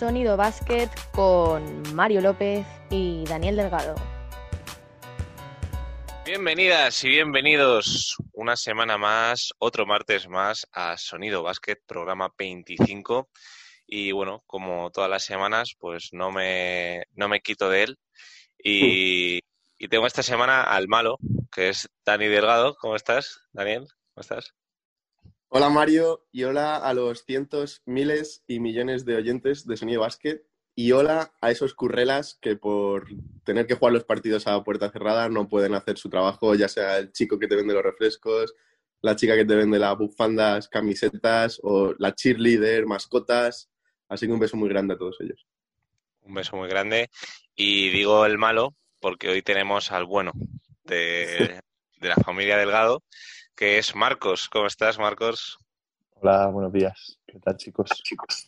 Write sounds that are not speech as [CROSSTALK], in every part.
Sonido Basket con Mario López y Daniel Delgado. Bienvenidas y bienvenidos una semana más, otro martes más a Sonido Basket, programa 25. Y bueno, como todas las semanas, pues no me, no me quito de él. Y, y tengo esta semana al malo, que es Dani Delgado. ¿Cómo estás, Daniel? ¿Cómo estás? Hola Mario y hola a los cientos, miles y millones de oyentes de Sonido Basket y hola a esos currelas que por tener que jugar los partidos a puerta cerrada no pueden hacer su trabajo, ya sea el chico que te vende los refrescos, la chica que te vende las bufandas, camisetas o la cheerleader, mascotas. Así que un beso muy grande a todos ellos. Un beso muy grande. Y digo el malo porque hoy tenemos al bueno de, de la familia Delgado que es Marcos. ¿Cómo estás, Marcos? Hola, buenos días. ¿Qué tal, chicos? chicos?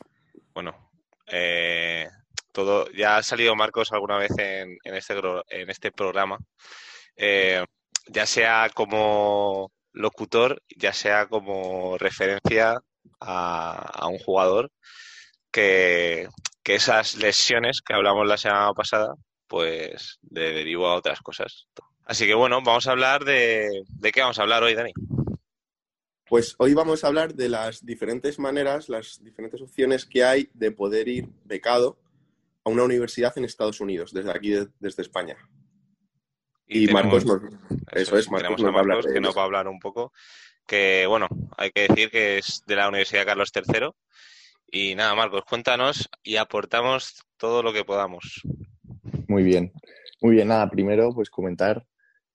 Bueno, eh, todo, ya ha salido Marcos alguna vez en, este, en este programa, eh, ya sea como locutor, ya sea como referencia a, un jugador que, que, esas lesiones que hablamos la semana pasada, pues le derivó a otras cosas. Así que bueno, vamos a hablar de... ¿De qué vamos a hablar hoy, Dani? Pues hoy vamos a hablar de las diferentes maneras, las diferentes opciones que hay de poder ir becado a una universidad en Estados Unidos, desde aquí, desde España. Y, Marcos nos, eso, es, Marcos, nos va a hablar que nos va a hablar un poco. Que bueno, hay que decir que es de la Universidad Carlos III. Y nada, Marcos, cuéntanos y aportamos todo lo que podamos. Muy bien, muy bien. Nada, primero pues comentar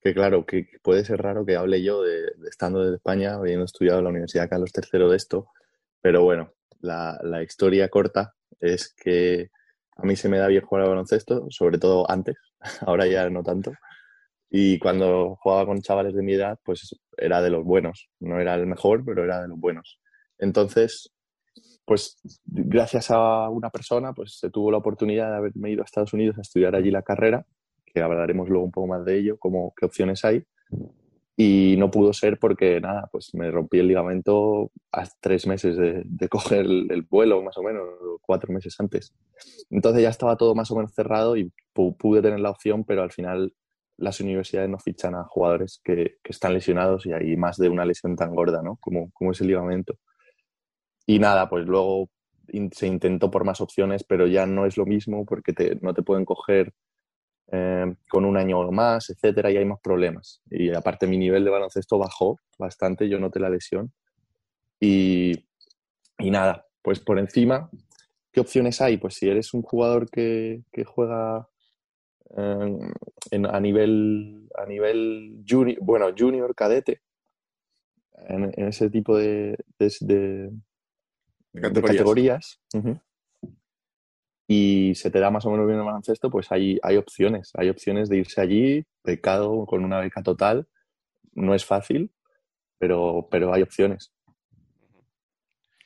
que claro, que puede ser raro que hable yo de, estando desde España, habiendo estudiado en la Universidad Carlos III de esto, pero bueno, la, historia corta es que a mí se me da bien jugar al baloncesto, sobre todo antes, [LAUGHS] ahora ya no tanto. Y cuando jugaba con chavales de mi edad, pues era de los buenos. No era el mejor, pero era de los buenos. Entonces, pues gracias a una persona, pues se tuvo la oportunidad de haberme ido a Estados Unidos a estudiar allí la carrera hablaremos luego un poco más de ello, como qué opciones hay. Y no pudo ser porque, nada, pues me rompí el ligamento a tres meses de, [LAUGHS] coger el, vuelo, más o menos, cuatro meses antes. Entonces ya estaba todo más o menos cerrado y pude tener la opción, pero al final las universidades no fichan a jugadores que, están lesionados y hay más de una lesión tan gorda, ¿no? Como, como es el ligamento. Y nada, pues luego se intentó por más opciones, pero ya no es lo mismo porque no te pueden coger eh, con un año más, etcétera, y hay más problemas. Y aparte mi nivel de baloncesto bajó bastante, yo noté la lesión. Y, y nada, pues por encima, ¿qué opciones hay? Pues si eres un jugador que, que juega eh, en, a nivel, a nivel junior, bueno, junior, cadete, en, ese tipo de, de, categorías, y se te da más o menos bien el baloncesto, pues hay, hay opciones. Hay opciones de irse allí, becado, con una beca total. No es fácil, pero, pero hay opciones.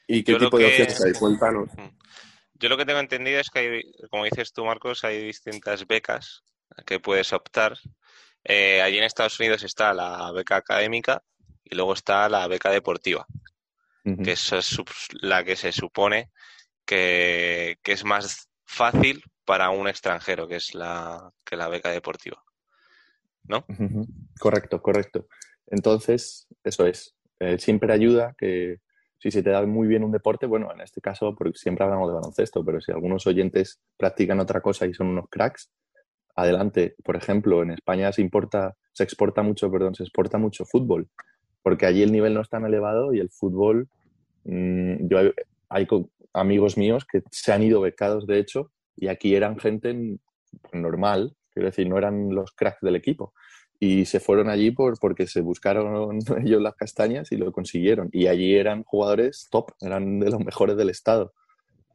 ¿Y qué tipo de opciones hay? Cuéntanos. Yo lo que tengo entendido es que, hay, como dices tú, Marcos, hay distintas becas que puedes optar. Eh, allí en Estados Unidos está la beca académica y luego está la beca deportiva, que es la que se supone que, que, es más fácil para un extranjero, que es la, que la beca deportiva. ¿No? Correcto, correcto. Entonces, eso es. Eh, siempre ayuda que si se te da muy bien un deporte, bueno, en este caso, porque siempre hablamos de baloncesto, pero si algunos oyentes practican otra cosa y son unos cracks, adelante. Por ejemplo, en España se importa, se exporta mucho, perdón, se exporta mucho fútbol, porque allí el nivel no es tan elevado y el fútbol, mmm, yo hay, amigos míos que se han ido becados, de hecho, y aquí eran gente normal, quiero decir, no eran los cracks del equipo. Y se fueron allí por, porque se buscaron [LAUGHS] ellos las castañas y lo consiguieron. Y allí eran jugadores top, eran de los mejores del estado.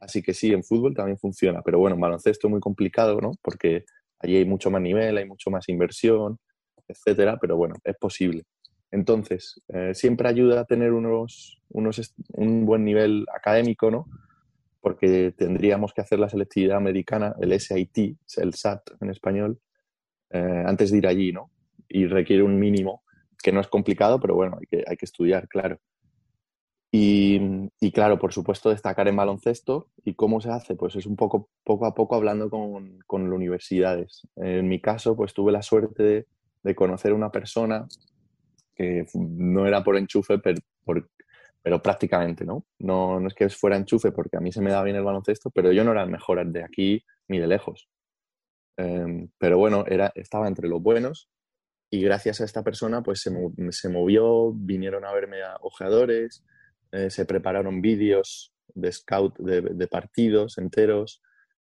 Así que sí, en fútbol también funciona. Pero bueno, en baloncesto es muy complicado, ¿no? Porque allí hay mucho más nivel, hay mucho más inversión, etcétera. Pero bueno, es posible. Entonces, eh, siempre ayuda a tener unos, unos, un buen nivel académico, ¿no? porque tendríamos que hacer la selectividad americana, el SAT, el SAT en español, eh, antes de ir allí, ¿no? Y requiere un mínimo, que no es complicado, pero bueno, hay que, hay que estudiar, claro. Y, y claro, por supuesto, destacar en baloncesto. ¿Y cómo se hace? Pues es un poco, poco a poco hablando con, con universidades. En mi caso, pues tuve la suerte de, de conocer una persona que no era por enchufe, pero, pero prácticamente, ¿no? ¿no? Es que fuera enchufe porque a mí se me da bien el baloncesto, pero yo no era el mejor de aquí ni de lejos. Em, pero bueno, era, estaba entre los buenos y gracias a esta persona pues se, se movió, vinieron a verme a ojeadores, eh, se prepararon vídeos de scout de, partidos enteros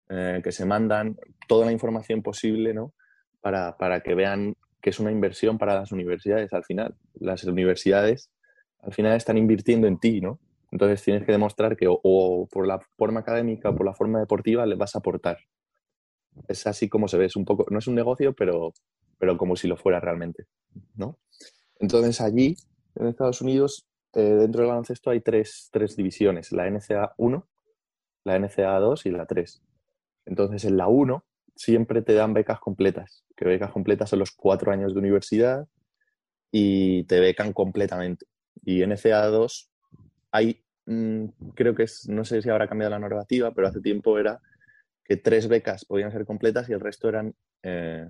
eh, que se mandan toda la información posible ¿no? para, para que vean que es una inversión para las universidades al final. Las universidades al final están invirtiendo en ti, ¿no? Entonces tienes que demostrar que o, por la forma académica o por la forma deportiva le vas a aportar. Es así como se ve, es un poco, no es un negocio, pero, pero como si lo fuera realmente, ¿no? Entonces allí, en Estados Unidos, eh, dentro del baloncesto hay tres, tres divisiones, la NCA 1, la NCA 2 y la 3. Entonces en la 1 siempre te dan becas completas, que becas completas son los cuatro años de universidad y te becan completamente. Y en FA2 hay, mm, creo que es, no sé si habrá cambiado la normativa, pero hace tiempo era que tres becas podían ser completas y el resto eran eh,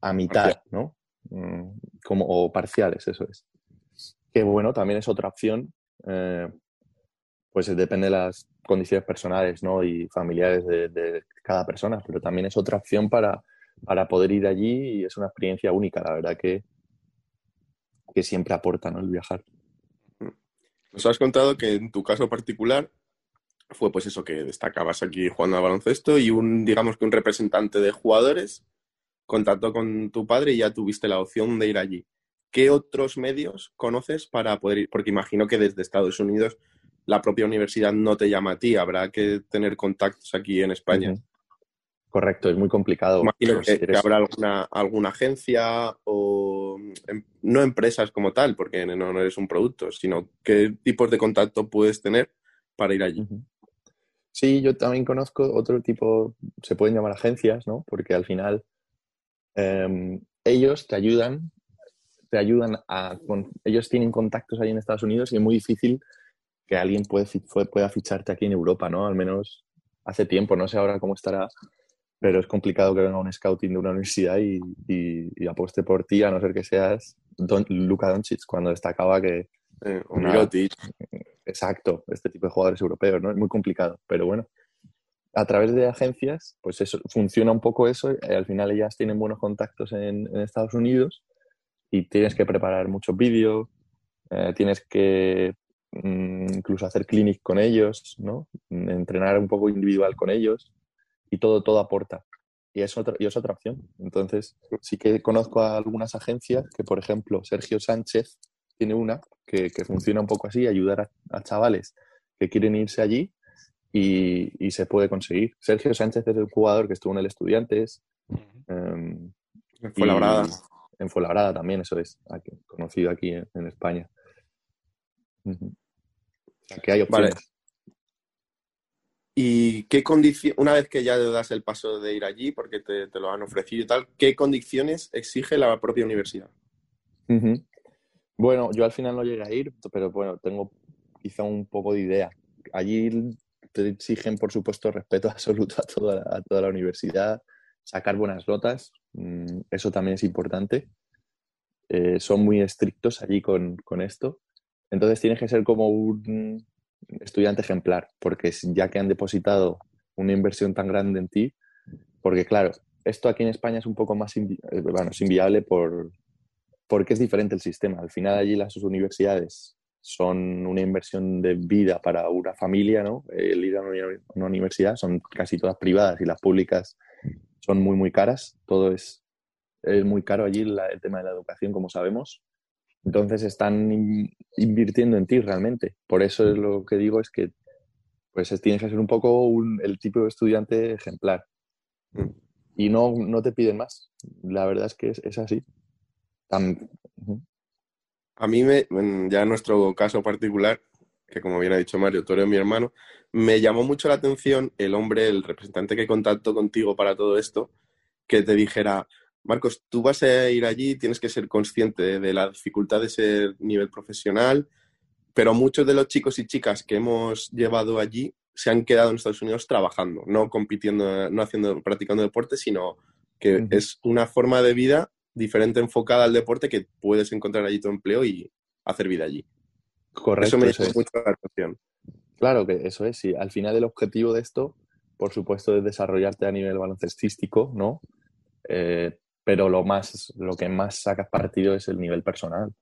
a mitad, ¿no? Mm, como, o parciales, eso es. Que bueno, también es otra opción, eh, pues depende de las condiciones personales ¿no? y familiares de, cada persona, pero también es otra opción para, para poder ir allí y es una experiencia única, la verdad que, que siempre aporta ¿no? el viajar. Nos has contado que en tu caso particular fue pues eso, que destacabas aquí jugando al baloncesto y un, digamos que un representante de jugadores contactó con tu padre y ya tuviste la opción de ir allí. ¿Qué otros medios conoces para poder ir? Porque imagino que desde Estados Unidos la propia universidad no te llama a ti, habrá que tener contactos aquí en España. Correcto, es muy complicado. Imagino que, habrá alguna, alguna agencia o em, no empresas como tal, porque no, eres un producto, sino qué tipos de contacto puedes tener para ir allí. Sí, yo también conozco otro tipo, se pueden llamar agencias, ¿no? Porque al final em, ellos te ayudan, te ayudan a, ellos tienen contactos ahí en Estados Unidos y es muy difícil que alguien puede, pueda ficharte aquí en Europa, ¿no? Al menos hace tiempo, no sé ahora cómo estará, pero es complicado que venga un scouting de una universidad y, y, apueste por ti, a no ser que seas Don, Luka Doncic, cuando destacaba que... Eh, Exacto, este tipo de jugadores europeos, ¿no? Es muy complicado, pero bueno. A través de agencias, pues eso, funciona un poco eso, y al final ellas tienen buenos contactos en, en Estados Unidos y tienes que preparar muchos vídeos, eh, tienes que incluso hacer clinic con ellos, ¿no? Entrenar un poco individual con ellos y todo, todo aporta. Y es, otra, y es otra opción. Entonces, sí que conozco a algunas agencias que, por ejemplo, Sergio Sánchez tiene una que, funciona un poco así, ayudar a, chavales que quieren irse allí y, se puede conseguir. Sergio Sánchez es el jugador que estuvo en el Estudiantes. en Fuenlabrada. En Fuenlabrada también, eso es, conocido aquí en, España que hay opciones. ¿Y qué condición, una vez que ya das el paso de ir allí, porque te, lo han ofrecido y tal, qué condiciones exige la propia universidad? Bueno, yo al final no llegué a ir, pero bueno, tengo quizá un poco de idea. Allí te exigen, por supuesto, respeto [LAUGHS] absoluto a toda, a toda la universidad, sacar buenas notas, mm, eso también es importante. Eh, son muy estrictos allí con, con esto. Entonces tienes que ser como un estudiante ejemplar, porque ya que han depositado una inversión tan grande en ti, porque claro, esto aquí en España es un poco más eh, bueno, es inviable por, porque es diferente el sistema. Al final allí las universidades son una inversión de vida para una familia, ¿no? El ir a una universidad son casi todas privadas y las públicas son muy, muy caras. Todo es, es muy caro allí el tema de la educación, como sabemos. Entonces están invirtiendo en ti realmente. Por eso es lo que digo es que pues tienes que ser un poco el tipo de estudiante ejemplar. Mm. Y no, no te piden más. La verdad es que es, así. A mí, me, ya en nuestro caso particular, que como bien ha dicho Mario, tú eres mi hermano, me llamó mucho la atención el hombre, el representante que contactó contigo para todo esto, que te dijera, Marcos, tú vas a ir allí, tienes que ser consciente de la dificultad de ser nivel profesional pero muchos de los chicos y chicas que hemos llevado allí se han quedado en Estados Unidos trabajando, no compitiendo, no haciendo, practicando deporte, sino que es una forma de vida diferente enfocada al deporte que puedes encontrar allí tu empleo y hacer vida allí. Correcto, eso me llama mucho la atención. Claro que eso es, sí. Al final el objetivo de esto, por supuesto, es desarrollarte a nivel baloncestístico, ¿no? Eh, pero lo más, lo que más sacas partido es el nivel personal.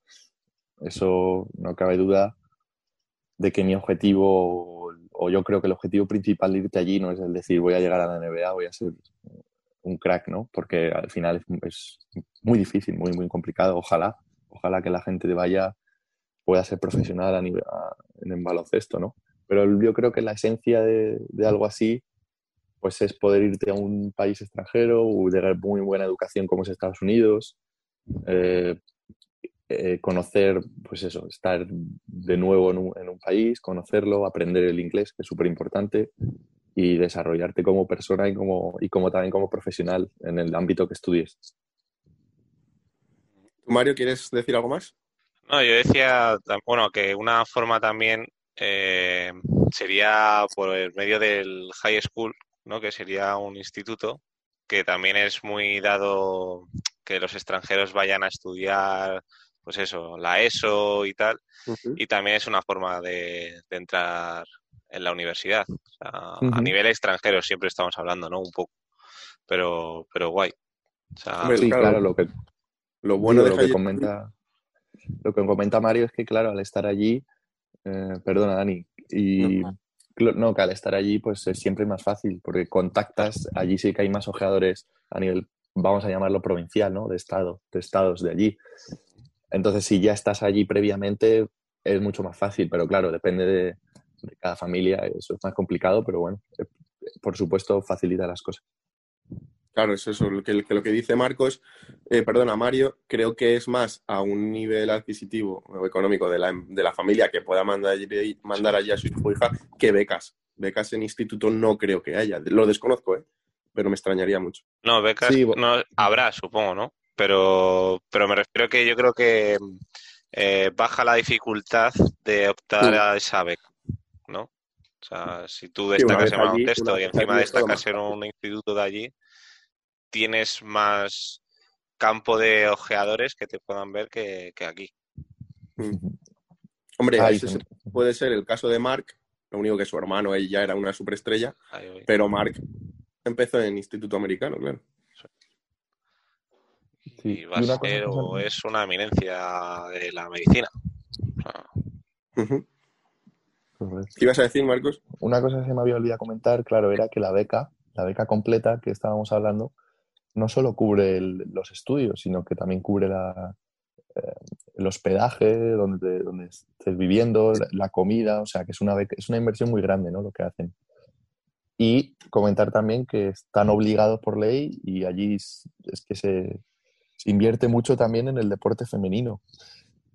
Eso no cabe duda de que mi objetivo, o yo creo que el objetivo principal de irte allí no es el decir voy a llegar a la NBA, voy a ser un crack, ¿no? Porque al final es, muy difícil, muy, muy complicado. Ojalá, ojalá que la gente vaya pueda ser profesional a nivel, en baloncesto, ¿no? Pero yo creo que la esencia de, de algo así, pues es poder irte a un país extranjero o de muy buena educación como es Estados Unidos, eh, eh, conocer, pues eso, estar de nuevo en un, en un país, conocerlo, aprender el inglés, que es súper importante, y desarrollarte como persona y como, y como también como profesional en el ámbito que estudies. ¿Tú, Mario, quieres decir algo más? No, yo decía, bueno, que una forma también eh, sería por el medio del high school, ¿no? Que sería un instituto que también es muy dado que los extranjeros vayan a estudiar, pues eso, la ESO y tal, y también es una forma de, de entrar en la universidad. O sea, A nivel extranjero siempre estamos hablando, ¿no? Un poco, pero, pero guay. O sea, Hombre, Sí, claro. claro, lo que, Lo bueno de lo que comenta lo que comenta Mario es que claro al estar allí eh, perdona Dani y No. No que al estar allí pues es siempre más fácil porque contactas allí sí que hay más ojeadores a nivel vamos a llamarlo provincial no de estado de estados de allí. Entonces si ya estás allí previamente es mucho más fácil pero claro depende de, cada familia eso es más complicado pero bueno eh, por supuesto facilita las cosas Claro, es eso, lo que, que lo que dice Marcos, eh, perdona, Mario, creo que es más a un nivel adquisitivo o económico de la, de la familia que pueda mandar, allí- mandar allí a su hija que becas. Becas en instituto no creo que haya. Lo desconozco, ¿eh? pero me extrañaría mucho. No, becas Sí, no habrá, supongo, ¿no? Pero, pero me refiero que yo creo que eh, baja la dificultad de optar Sí. a esa beca, ¿no? O sea, si tú destacas en allí, baloncesto una y encima destacas en un instituto de allí, tienes más campo de ojeadores que te puedan ver que, que aquí. Hombre, Ay, ese puede ser el caso de Mark, lo único que su hermano él ya era una superestrella, pero Mark empezó en instituto americano, claro. Sí. Y va Y a ser o es una eminencia de la medicina. O sea. ¿Qué ibas a decir, Marcos? Una cosa que se me había olvidado comentar, claro, era que la beca, la beca completa que estábamos hablando, no solo cubre el- los estudios, sino que también cubre la, eh, el hospedaje, donde, donde estés viviendo, la, la comida, o sea, que es una beca, es una inversión muy grande, ¿no? Lo que hacen. Y comentar también que están obligados por ley y allí es, es que se, se invierte mucho también en el deporte femenino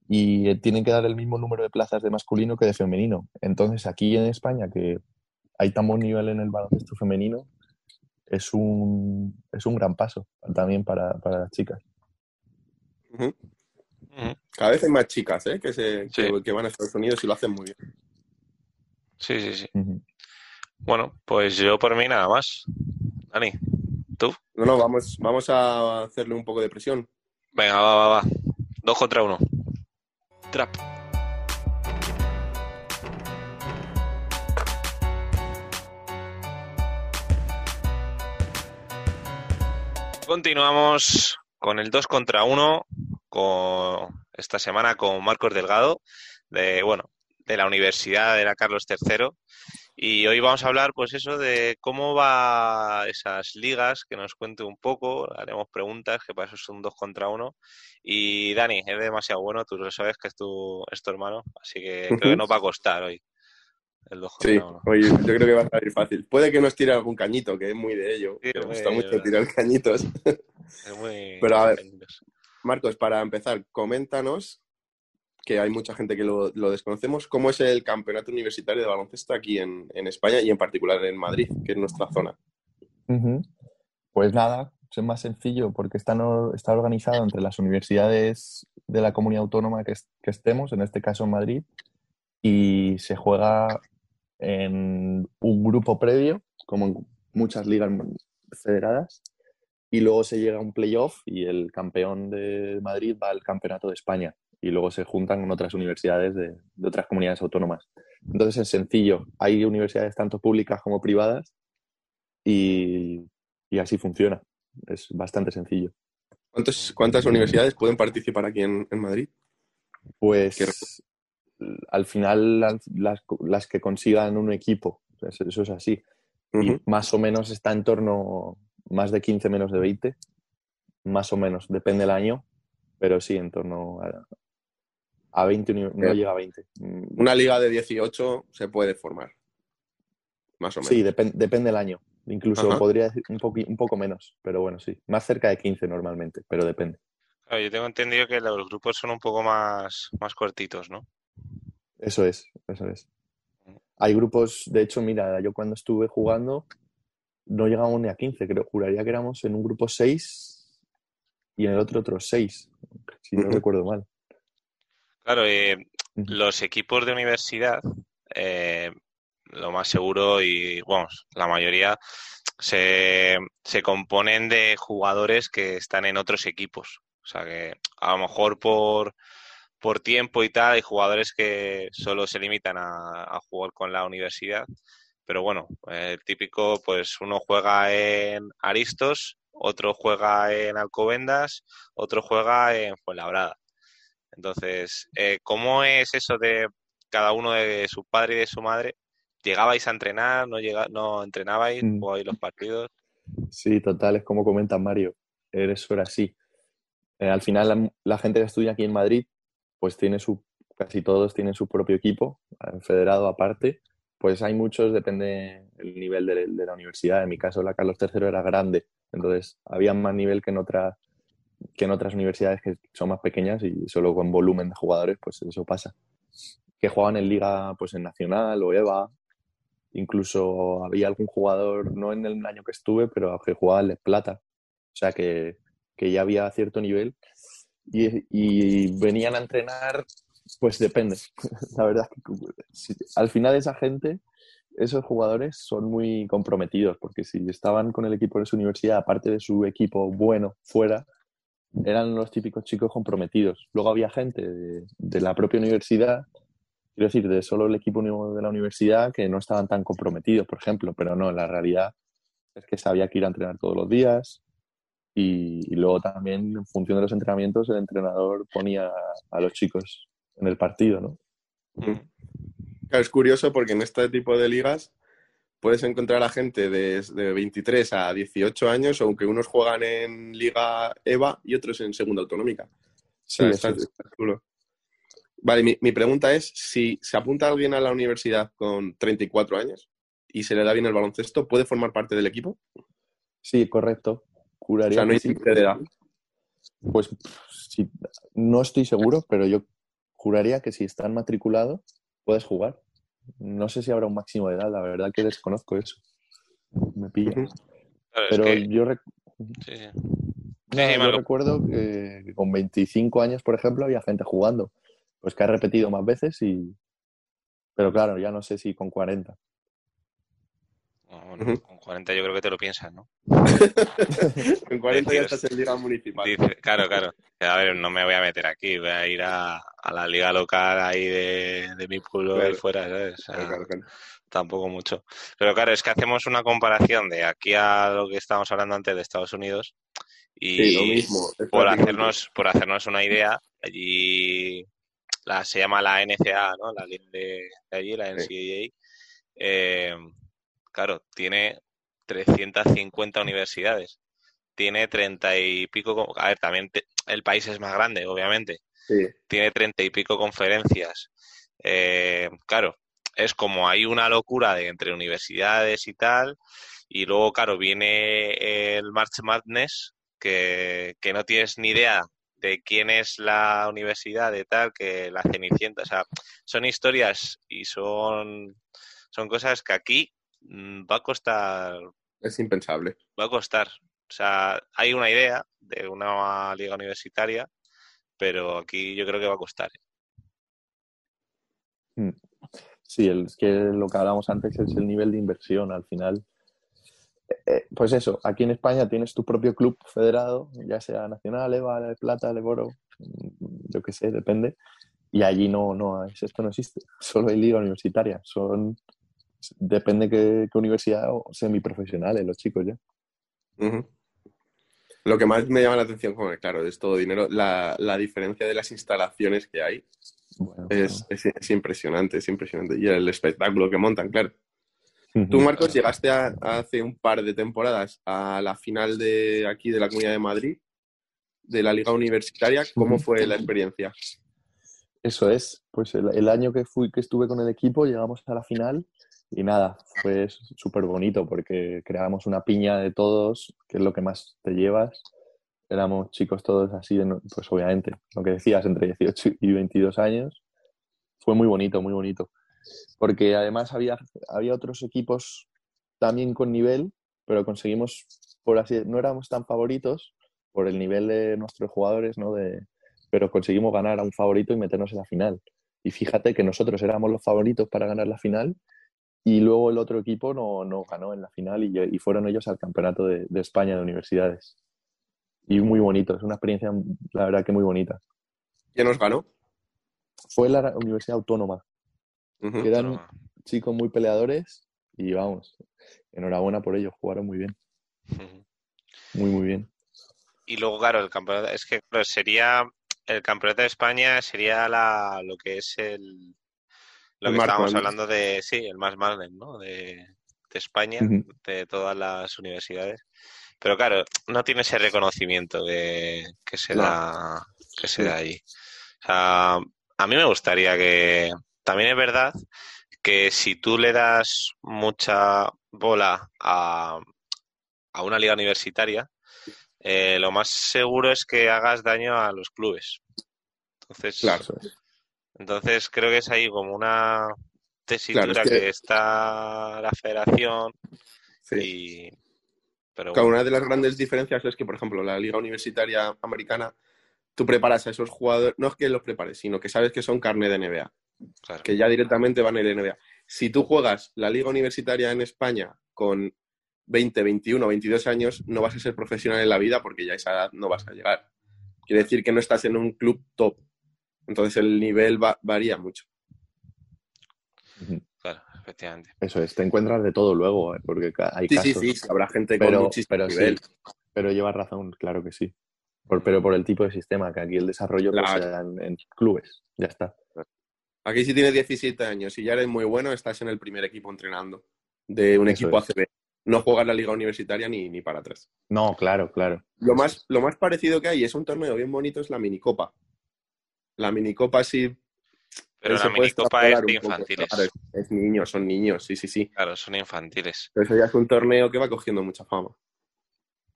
y eh, tienen que dar el mismo número de plazas de masculino que de femenino. Entonces, aquí en España, que hay tan buen nivel en el baloncesto femenino, es un, es un gran paso también para, para las chicas. Cada vez hay más chicas ¿eh? que, se, Sí. que, que van a Estados Unidos y lo hacen muy bien. Sí, sí, sí. Bueno, pues yo por mí nada más. Dani, ¿tú? No, no, vamos, vamos a hacerle un poco de presión. Venga, va, va, va. Dos contra uno. Trap. Continuamos con el 2 contra 1 con esta semana con Marcos Delgado de bueno de la Universidad de la Carlos III y hoy vamos a hablar pues eso de cómo va esas ligas que nos cuente un poco haremos preguntas que para eso es un 2 contra 1 y Dani es demasiado bueno tú lo sabes que es tu es tu hermano así que creo que nos va a costar hoy el 2 Sí, contra 1 oye, yo creo que va a salir fácil. Puede que nos tire algún cañito, que es muy de ello. Sí, que me gusta mucho tirar cañitos. es muy [LAUGHS] Pero, a ver. Marcos, para empezar, coméntanos, que hay mucha gente que lo, lo desconocemos, cómo es el campeonato universitario de baloncesto aquí en, en España y en particular en Madrid, que es nuestra zona. Pues nada, es más sencillo porque está, no- está organizado entre las universidades de la comunidad autónoma que, que estemos, en este caso en Madrid, y se juega en un grupo previo, como en muchas ligas federadas, y luego se llega a un playoff y el campeón de Madrid va al campeonato de España y luego se juntan con otras universidades de, de otras comunidades autónomas. Entonces es sencillo, hay universidades tanto públicas como privadas y, y así funciona, es bastante sencillo. ¿Cuántos, ¿Cuántas universidades pueden participar aquí en, en Madrid? Pues al final las, las- las que consigan un equipo, eso, eso es así. Y más o menos está en torno más de 15 menos de 20, más o menos, depende del año, pero sí, en torno a, a 20, uni- no llega a 20. Mm, Una liga de 18 se puede formar. Más o menos. Sí, depen- depende del año. Incluso Ajá. podría decir un, poqui- un poco menos, pero bueno, sí. Más cerca de 15 normalmente, pero depende. Claro, yo tengo entendido que los grupos son un poco más, más cortitos, ¿no? Eso es, eso es. Hay grupos, de hecho, mira, yo cuando estuve jugando no llegamos ni a 15, creo. Juraría que éramos en un grupo 6 y en el otro otros 6, si no recuerdo mal. Claro, eh, los equipos de universidad, eh, lo más seguro y, vamos, la mayoría se, se componen de jugadores que están en otros equipos. O sea que a lo mejor por, por tiempo y tal, hay jugadores que solo se limitan a, a jugar con la universidad. Pero bueno, el típico, pues uno juega en Aristos, otro juega en Alcobendas, otro juega en Fuenlabrada. Entonces, eh, ¿cómo es eso de cada uno de su padre y de su madre? ¿Llegabais a entrenar? ¿No, llega, no entrenabais? Mm. ¿Jugabais los partidos? Sí, total, es como comenta Mario. Eso era así. Eh, al final, la, la gente que estudia aquí en Madrid, pues tiene su, casi todos tienen su propio equipo, eh, federado aparte. Pues hay muchos, depende el nivel de, la universidad. En mi caso, la Carlos III era grande, entonces había más nivel que en, otra, que en otras universidades que son más pequeñas y solo con volumen de jugadores, pues eso pasa. Que jugaban en Liga, pues en Nacional o EVA, Incluso había algún jugador, no en el año que estuve, pero que jugaba en Les Plata. O sea que, que ya había cierto nivel. Y, venían a entrenar, pues depende. [LAUGHS] La verdad es que al final esa gente, esos jugadores son muy comprometidos, porque si estaban con el equipo de su universidad, aparte de su equipo bueno fuera, eran los típicos chicos comprometidos. Luego había gente de, de la propia universidad quiero decir, de solo el equipo de la universidad que no estaban tan comprometidos, por ejemplo, pero no, la realidad es que sabía que ir a entrenar todos los días y, y luego también en función de los entrenamientos el entrenador ponía a los chicos en el partido, ¿no? Claro, es curioso porque en este tipo de ligas puedes encontrar a gente de, de 23 a 18 años, aunque unos juegan en Liga EVA y otros en Segunda Autonómica. O sea, Sí, está- está chulo. Vale, mi, mi pregunta es, si se apunta alguien a la universidad con 34 años y se le da bien el baloncesto, ¿puede formar parte del equipo? Sí, correcto. O Juraría sea, no hay sí. de edad. Pues sí, no estoy seguro, pero yo juraría que si están matriculados puedes jugar. No sé si habrá un máximo de edad, la verdad que desconozco eso. Me pilla. Es Pero que- yo, rec- sí, sí. No, sí, yo Marco. recuerdo que, que con 25 años, por ejemplo, había gente jugando. Pues que ha repetido más veces y... Pero claro, ya no sé si con 40. Bueno, con 40 yo creo que te lo piensas, ¿no? [LAUGHS] Con 40 ya estás en Liga Municipal. Dice- claro, claro. A ver, no me voy a meter aquí, voy a ir a, a la liga local ahí de, de mi pueblo Claro. y fuera, ¿sabes? O sea, Claro, claro, tampoco mucho. Pero claro, es que hacemos una comparación de aquí a lo que estábamos hablando antes de Estados Unidos y Sí, lo mismo. por hacernos por hacernos una idea, allí la, se llama la NCAA, ¿no? La liga de, de allí, la NCAA. eh, claro, tiene 350 universidades. Tiene 30 y pico... co- A ver, también te- el país es más grande, obviamente. Sí. Tiene 30 y pico conferencias. Eh, claro, es como hay una locura de entre universidades y tal. Y luego, claro, viene el March Madness, que, que no tienes ni idea de quién es la universidad, de tal, que la Cenicienta. O sea, son historias y son, son cosas que aquí va a costar, Es impensable. va a costar. O sea, hay una idea de una liga universitaria, pero aquí yo creo que va a costar. ¿eh? Sí, el, es que lo que hablábamos antes es el nivel de inversión al final. Eh, pues eso, aquí en España tienes tu propio club federado, ya sea nacional, EVA, de plata, de oro, mm, yo qué sé, depende. Y allí no, no, esto no existe. Solo hay liga universitaria. Son, depende qué, qué universidad o semiprofesionales los chicos ya. Lo que más me llama la atención, como claro, es todo dinero, la, la diferencia de las instalaciones que hay Bueno, es, es- es impresionante, es impresionante. Y el espectáculo que montan, claro. Tú, Marcos, llegaste a- hace un par de temporadas a la final de aquí de la Comunidad de Madrid, de la Liga Universitaria. ¿Cómo fue la experiencia? Eso es, pues el, el año que fui, que estuve con el equipo, llegamos a la final y nada, fue súper bonito porque creábamos una piña de todos, que es lo que más te llevas. Éramos chicos todos así, pues obviamente, lo que decías, entre 18 y 22 años. Fue muy bonito, muy bonito. Porque además había, había otros equipos también con nivel, pero conseguimos, por así, no éramos tan favoritos por el nivel de nuestros jugadores, ¿no? De, pero conseguimos ganar a un favorito y meternos en la final. Y fíjate que nosotros éramos los favoritos para ganar la final y luego el otro equipo no, no ganó en la final y, y fueron ellos al campeonato de, de España de universidades. Y muy bonito, es una experiencia, la verdad que muy bonita. ¿Quién nos ganó? Fue la Universidad Autónoma, que eran Autónoma. chicos muy peleadores y vamos, enhorabuena por ellos, jugaron muy bien, muy, muy bien. Y luego, claro, el campeonato, es que claro, sería el campeonato de España sería la, lo que es el lo El que estábamos hablando de, sí, el más magnet, ¿no? De, de España, de todas las universidades. Pero claro, no tiene ese reconocimiento que, que se No. da, que se Sí. da ahí. O sea, a mí me gustaría que, también es verdad que si tú le das mucha bola a, a una liga universitaria, eh, lo más seguro es que hagas daño a los clubes. Entonces, Claro. Es. Entonces creo que es ahí como una tesitura Claro, es que... que- está la federación Sí. y pero bueno, una de las grandes diferencias es que, por ejemplo, la Liga Universitaria Americana, tú preparas a esos jugadores, no es que los prepares, sino que sabes que son carne de NBA, claro. que ya directamente van a ir a NBA. Si tú juegas la Liga Universitaria en España con 20, 21, 22 años, no vas a ser profesional en la vida porque ya a esa edad no vas a llegar. Quiere decir que no estás en un club top. Entonces el nivel va- varía mucho. Claro, efectivamente. Eso es, te encuentras de todo luego, ¿eh? porque hay Sí, sí, casos. sí, habrá gente con muchísimo pero nivel. sí, pero llevas razón, claro que sí. Por- pero por el tipo de sistema, que aquí el desarrollo pues, Claro. se da en, en clubes, ya está. Aquí si tienes 17 años y ya eres muy bueno, estás en el primer equipo entrenando de un Eso equipo es. ACB. No juegas la liga universitaria ni, ni para atrás. No, claro, claro. Lo más, lo más parecido que hay es un torneo bien bonito es la minicopa. La minicopa sí. Pero la minicopa es de poco. infantiles. Claro, es, es niños, son niños, sí, sí, sí. Claro, son infantiles. Pero eso ya es un torneo que va cogiendo mucha fama.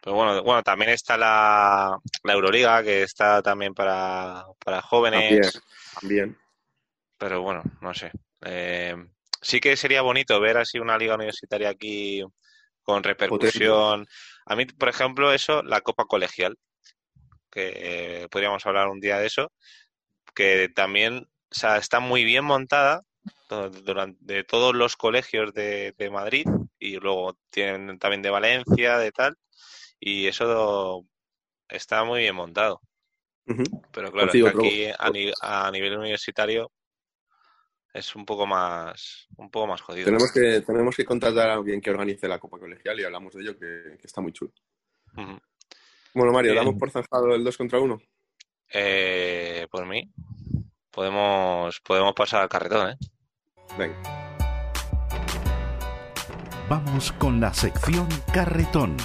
Pero bueno, bueno, también está la, la Euroliga, que está también para, para jóvenes. También, también. Pero bueno, no sé. Eh, sí que sería bonito ver así una liga universitaria aquí con repercusión. A mí, por ejemplo, eso, la Copa Colegial, que eh, podríamos hablar un día de eso, que también, o sea, está muy bien montada durante de todos los colegios de, de Madrid y luego tienen también de Valencia, de tal, y eso está muy bien montado. Pero claro, Consigo, aquí a, ni- a nivel universitario es un poco más un poco más jodido. Tenemos que, tenemos que contratar a alguien que organice la Copa Colegial y hablamos de ello, que, que está muy chulo. Bueno, Mario, Bien. ¿damos por zanjado el 2 contra 1? Eh, por mí, podemos podemos pasar al carretón, ¿eh? Venga. Vamos con la sección Carretón,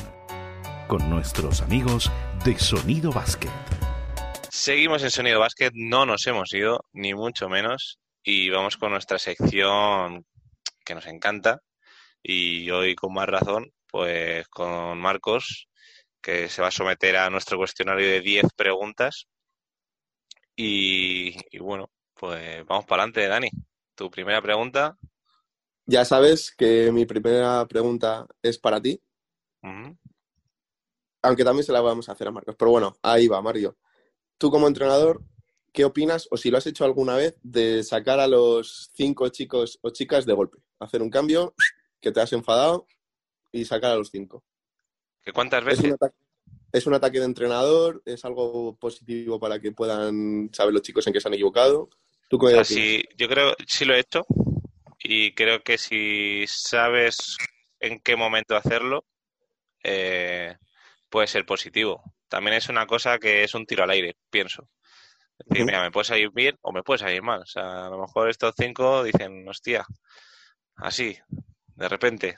con nuestros amigos de Sonido Basket. Seguimos en Sonido Básquet, no nos hemos ido, ni mucho menos, y vamos con nuestra sección que nos encanta, y hoy con más razón, pues con Marcos, que se va a someter a nuestro cuestionario de 10 preguntas. Y, y bueno, pues vamos para adelante, Dani. Tu primera pregunta. Ya sabes que mi primera pregunta es para ti, aunque también se la vamos a hacer a Marcos. Pero bueno, ahí va, Mario. Tú como entrenador ¿qué opinas, o si lo has hecho alguna vez, de sacar a los cinco chicos o chicas de golpe? Hacer un cambio, que te has enfadado y sacar a los cinco. ¿Que ¿Cuántas ¿Es veces? un, ataque, ¿Es un ataque de entrenador? ¿Es algo positivo para que puedan saber los chicos en qué se han equivocado? ¿Tú qué O sea, yo creo, sí lo he hecho y creo que si sabes en qué momento hacerlo, eh, puede ser positivo. También es una cosa que es un tiro al aire, pienso. Es decir, mira, me puede salir bien o me puede salir mal. O sea, a lo mejor estos cinco dicen, hostia, así, de repente.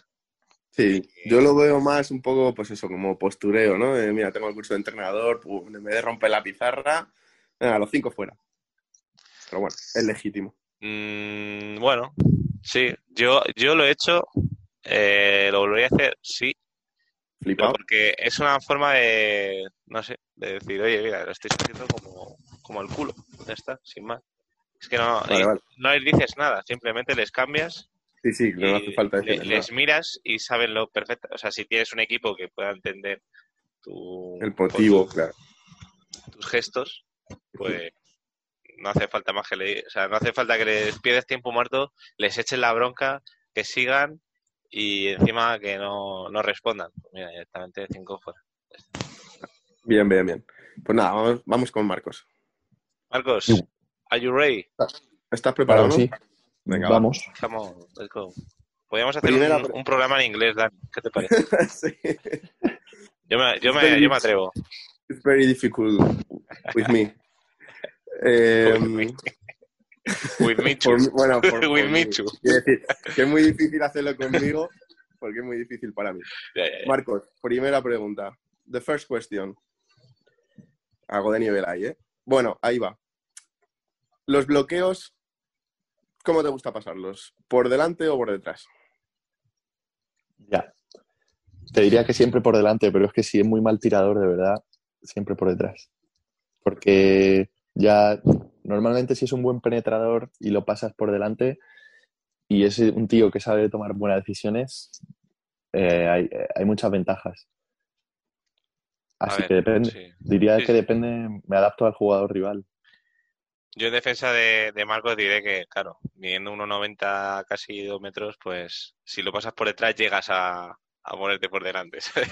Sí, yo lo veo más un poco, pues eso, como postureo, ¿no? De, mira, tengo el curso de entrenador, pum, vez de romper la pizarra, venga, los cinco fuera. Pero bueno, es legítimo. Mm, bueno, sí, yo, yo lo he hecho, eh, lo volvería a hacer, sí, Flipado. porque es una forma de, no sé, de decir, oye, mira, lo estáis haciendo como, como el culo, ya está, sin más. Es que no, Vale, y vale. no les dices nada, simplemente les cambias Sí, sí, no hace falta le- les miras y saben lo perfecto. O sea, si tienes un equipo que pueda entender tu, El motivo, tu- claro. tus gestos, pues no hace falta más que le, o sea, no hace falta que les pierdes tiempo muerto, les eches la bronca, que sigan y encima que no, no respondan. Pues Mira, directamente cinco fuera. Bien, bien, bien. Pues nada, vamos, vamos con Marcos. Marcos, Sí. are you ready? ¿Estás preparado, Claro, no? Venga, va. Vamos. Estamos, let's go. Podríamos hacer Primera un, programa en inglés, Dan. ¿Qué te parece? [LAUGHS] sí. Yo me, yo It's me, very yo me atrevo. It's very difficult with me. [LAUGHS] Eh, [LAUGHS] With me too. por bueno, por, por With me too. Quiero decir, que es muy difícil hacerlo conmigo porque es muy difícil para mí. Marcos, primera pregunta. The first question. Hago de nivel ahí, ¿eh? Bueno, ahí va. Los bloqueos, ¿cómo te gusta pasarlos? ¿Por delante o por detrás? Ya. Te diría que siempre por delante, pero es que si es muy mal tirador, de verdad, siempre por detrás. Porque ya normalmente si es un buen penetrador y lo pasas por delante y es un tío que sabe tomar buenas decisiones, eh, hay, hay muchas ventajas. Así ver, que depende. sí. Diría Sí, que sí. depende, me adapto al jugador rival. Yo en defensa de, de Marcos diré que, claro, midiendo 1,90 casi 2 metros, pues si lo pasas por detrás llegas a, a ponerte por delante, [LAUGHS] ¿sabes?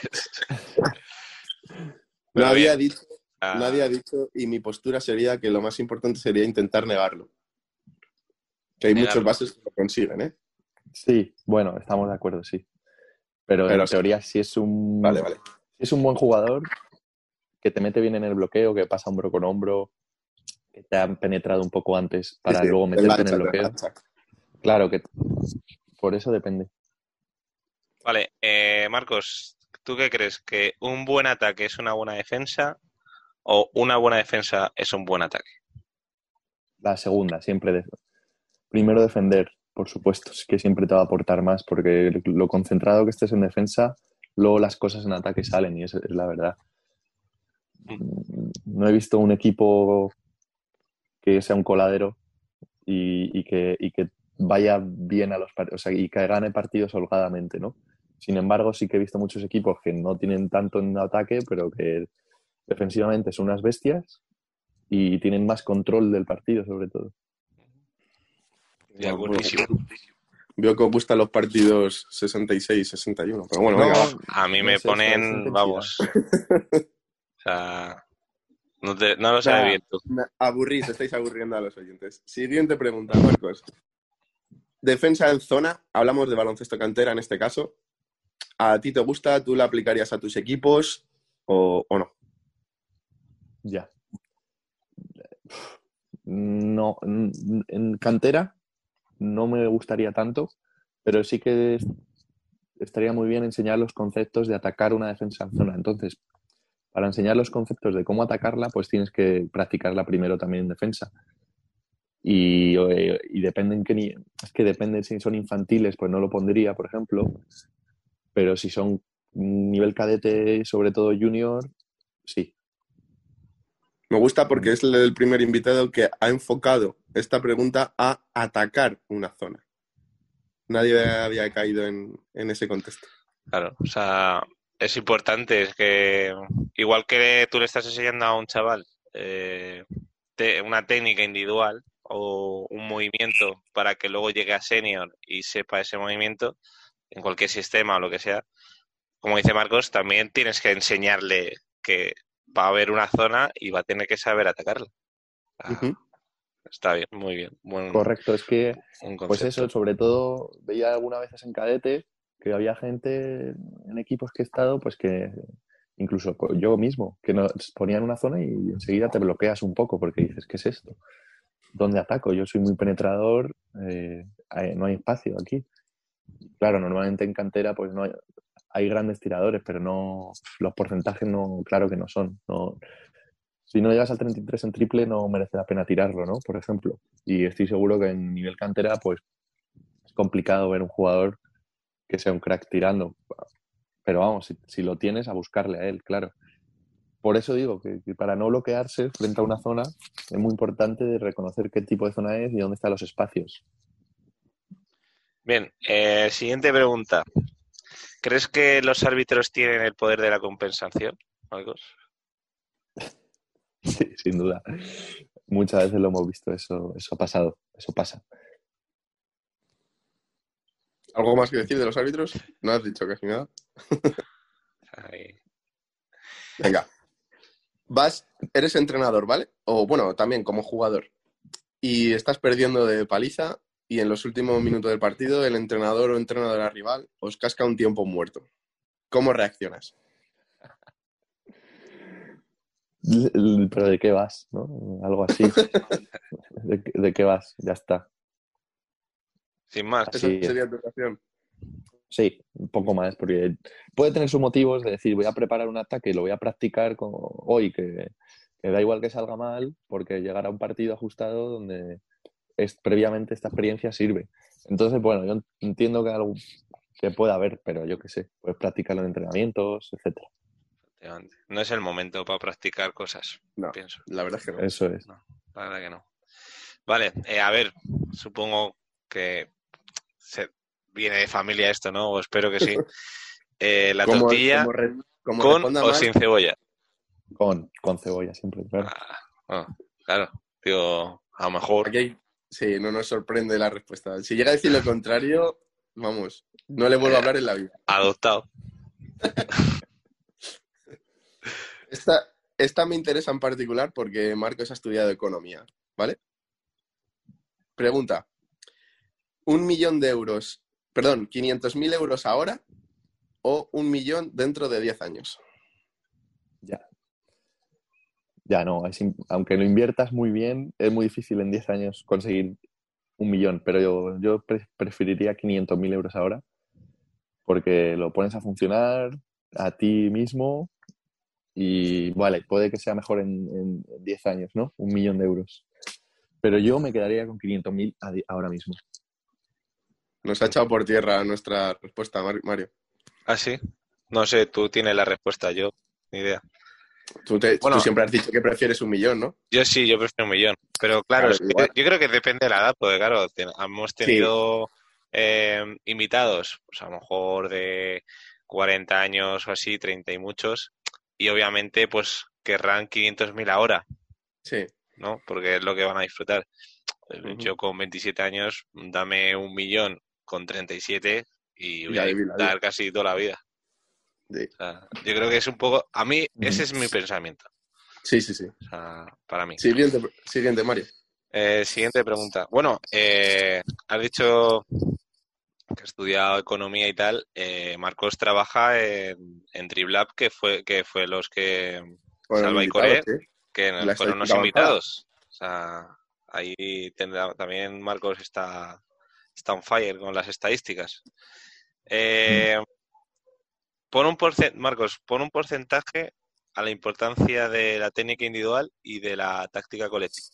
Pero Nadie ha, bien, dicho, ah, nadie ha dicho, y mi postura sería que lo más importante sería intentar negarlo. Que hay muchos bases que lo consiguen, ¿eh? Sí, bueno, estamos de acuerdo, sí. Pero, Pero en sí. teoría, si es un, Vale, vale. si es un buen jugador, que te mete bien en el bloqueo, que pasa hombro con hombro, que te han penetrado un poco antes para Sí, sí, luego te meterte en el bloqueo. Claro que por eso depende. Vale, eh, Marcos, ¿tú qué crees? ¿Que un buen ataque es una buena defensa o una buena defensa es un buen ataque? La segunda, siempre. de- Primero defender, por supuesto, es que siempre te va a aportar más, porque lo concentrado que estés en defensa, luego las cosas en ataque salen, y esa es la verdad. No he visto un equipo que sea un coladero y, y que, y que vaya bien a los partidos, o sea, y que gane partidos holgadamente, ¿no? Sin embargo, sí que he visto muchos equipos que no tienen tanto en ataque, pero que defensivamente son unas bestias y tienen más control del partido, sobre todo. Ya, buenísimo. Veo que os gustan los partidos 66-61, pero bueno, No, venga. A mí no me sé, ponen, vamos. O sea, no, te- no lo sabes bien tú. me aburrís, estáis aburriendo a los oyentes. Siguiente pregunta, Marcos. Defensa en zona, hablamos de baloncesto cantera en este caso. ¿A ti te gusta? ¿Tú la aplicarías a tus equipos o, o no? Ya. No, en cantera no me gustaría tanto, pero sí que es- estaría muy bien enseñar los conceptos de atacar una defensa en zona. Entonces, para enseñar los conceptos de cómo atacarla, pues tienes que practicarla primero también en defensa. Y, eh, y depende en qué ni- es que depende si son infantiles, pues no lo pondría, por ejemplo. Pero si son nivel cadete, sobre todo junior, sí. Me gusta porque es el primer invitado que ha enfocado esta pregunta a atacar una zona. Nadie había caído en, en ese contexto. Claro, o sea, es importante, es que igual que tú le estás enseñando a un chaval eh, te- una técnica individual o un movimiento para que luego llegue a senior y sepa ese movimiento en cualquier sistema o lo que sea, como dice Marcos, también tienes que enseñarle que va a haber una zona y va a tener que saber atacarla. Ah. Está bien, muy bien. Buen, Correcto, es que Pues eso, sobre todo veía algunas veces en cadete que había gente en equipos que he estado, pues que incluso yo mismo, que nos ponían una zona y enseguida te bloqueas un poco porque dices, ¿qué es esto? ¿Dónde ataco? Yo soy muy penetrador, eh, no hay espacio aquí. Claro, normalmente en cantera pues no hay, grandes tiradores, pero no los porcentajes no, claro que no son. Si no llegas al 33 en triple no merece la pena tirarlo, ¿no? Por ejemplo. Y estoy seguro que en nivel cantera, pues es complicado ver un jugador que sea un crack tirando. Pero vamos, si, si lo tienes, a buscarle a él, claro. Por eso digo que, que para no bloquearse frente a una zona es muy importante de reconocer qué tipo de zona es y dónde están los espacios. Bien, eh, siguiente pregunta. ¿Crees que los árbitros tienen el poder de la compensación, Marcos? [LAUGHS] Sí, sin duda. Muchas veces lo hemos visto, eso, eso ha pasado, eso pasa. ¿Algo más que decir de los árbitros? No has dicho casi nada. Venga. Vas, eres entrenador, ¿vale? O bueno, también como jugador. Y estás perdiendo de paliza y en los últimos minutos del partido el entrenador o entrenadora rival os casca un tiempo muerto. ¿Cómo reaccionas? Pero ¿de qué vas? ¿no? Algo así. [LAUGHS] ¿De, de qué vas? Ya está. Sin más. Esa Así es. sería tu reacción. Sí, un poco más, porque puede tener sus motivos de decir, voy a preparar un ataque y lo voy a practicar con- hoy, que, que da igual que salga mal, porque llegará un partido ajustado donde es, previamente esta experiencia sirve. Entonces, bueno, yo entiendo que algo que pueda haber, pero yo qué sé, puedes practicarlo en entrenamientos, etcétera. Efectivamente. No es el momento para practicar cosas, No. pienso. La verdad es que no. Eso es. La verdad que no. Vale, eh, a ver, supongo que se- viene de familia esto, ¿no? O espero que sí. [LAUGHS] Eh, la tortilla re- con o mal, sin cebolla. Con, con cebolla siempre, claro. Ah, bueno, claro, digo, a lo mejor. aquí Sí, no nos sorprende la respuesta. Si llega a decir lo contrario, vamos, no le vuelvo a hablar en la vida. Adoptado. [LAUGHS] Esta, esta me interesa en particular porque Marcos ha estudiado economía, ¿vale? Pregunta. ¿Un millón de euros, perdón, 500.000 euros ahora o un millón dentro de 10 años? Ya. Ya no, es aunque lo inviertas muy bien, es muy difícil en 10 años conseguir un millón, pero yo, yo pre- preferiría 500.000 euros ahora, porque lo pones a funcionar a ti mismo y vale, puede que sea mejor en, en 10 años, ¿no? Un millón de euros. Pero yo me quedaría con 500.000 a di- ahora mismo. Nos ha echado por tierra nuestra respuesta, Mar- Mario. Ah, sí. No sé, tú tienes la respuesta, yo, ni idea. Tú, te- Bueno. tú siempre has dicho que prefieres un millón, ¿no? Yo sí, yo prefiero un millón. Pero claro, yo creo que depende de la edad, porque claro, hemos tenido eh, invitados, pues a lo mejor de 40 años o así, 30 y muchos, y obviamente pues querrán 500.000 ahora, Sí. ¿no? Porque es lo que van a disfrutar. Yo con 27 años, dame un millón con 37 y voy Ya a disfrutar casi toda la vida. Sí. O sea, yo creo que es un poco, a mí ese es mi pensamiento, Sí, sí, sí. o sea, para mí. Siguiente, siguiente Mario. Eh, siguiente pregunta. Bueno, eh, has dicho que has estudiado economía y tal. Eh, Marcos trabaja en, en Driblab, que fue, que fue los que, Bueno, Salva y Corea. ¿sí? que fueron los invitados. O sea, ahí tendrá, también Marcos está, está on fire con las estadísticas. Eh, pon un Marcos, pon un porcentaje a la importancia de la técnica individual y de la táctica colectiva.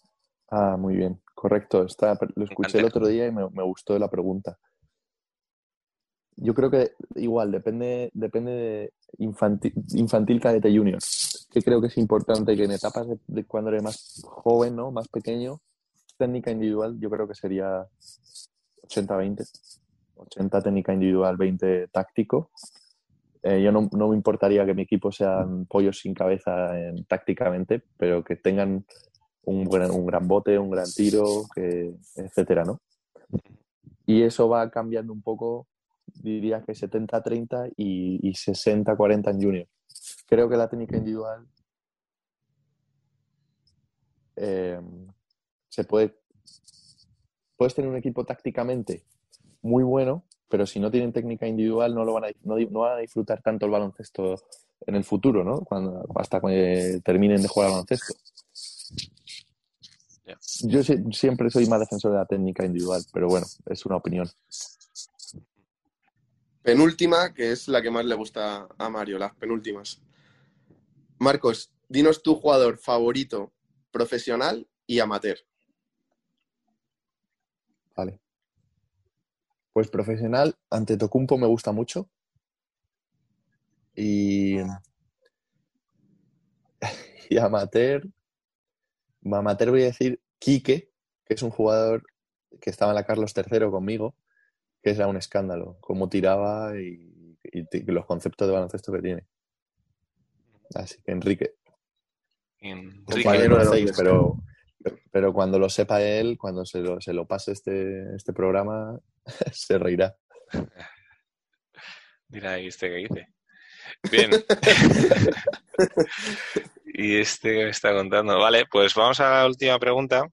Ah, muy bien, correcto. Está, lo escuché el otro día y me, me gustó la pregunta. Yo creo que igual, depende, depende de infantil, infantil cadete junior. Que creo que es importante que en etapas de, de cuando eres más joven, ¿no? Más pequeño, técnica individual, yo creo que sería 80-20. 80 técnica individual, 20 táctico. Eh, yo no, no me importaría que mi equipo sean pollos sin cabeza en- tácticamente, pero que tengan un, gran, un gran bote, un gran tiro, que, etcétera, ¿no? Y eso va cambiando un poco, diría que 70-30 y, y 60-40 en junior. Creo que la técnica individual eh, se puede. Puedes tener un equipo tácticamente muy bueno, pero si no tienen técnica individual no, lo van a, no, no van a disfrutar tanto el baloncesto en el futuro, ¿no? Cuando, hasta que terminen de jugar al baloncesto. Yo si- siempre soy más defensor de la técnica individual, pero bueno, es una opinión. Penúltima, que es la que más le gusta a Mario, las penúltimas. Marcos, dinos tu jugador favorito profesional y amateur. Vale. Pues profesional, ante Tocumpo me gusta mucho. Y, [LAUGHS] y amateur, amateur voy a decir Quique, que es un jugador que estaba en la Carlos III conmigo, que era un escándalo, cómo tiraba y, los conceptos de baloncesto que tiene. Así que Enrique, Enrique, Compañero de seis, pero, pero cuando lo sepa él, cuando se lo, se lo pase este, este programa, [LAUGHS] se reirá. Mira ahí este que dice. Bien. [LAUGHS] y este que me está contando. Vale, pues vamos a la última pregunta.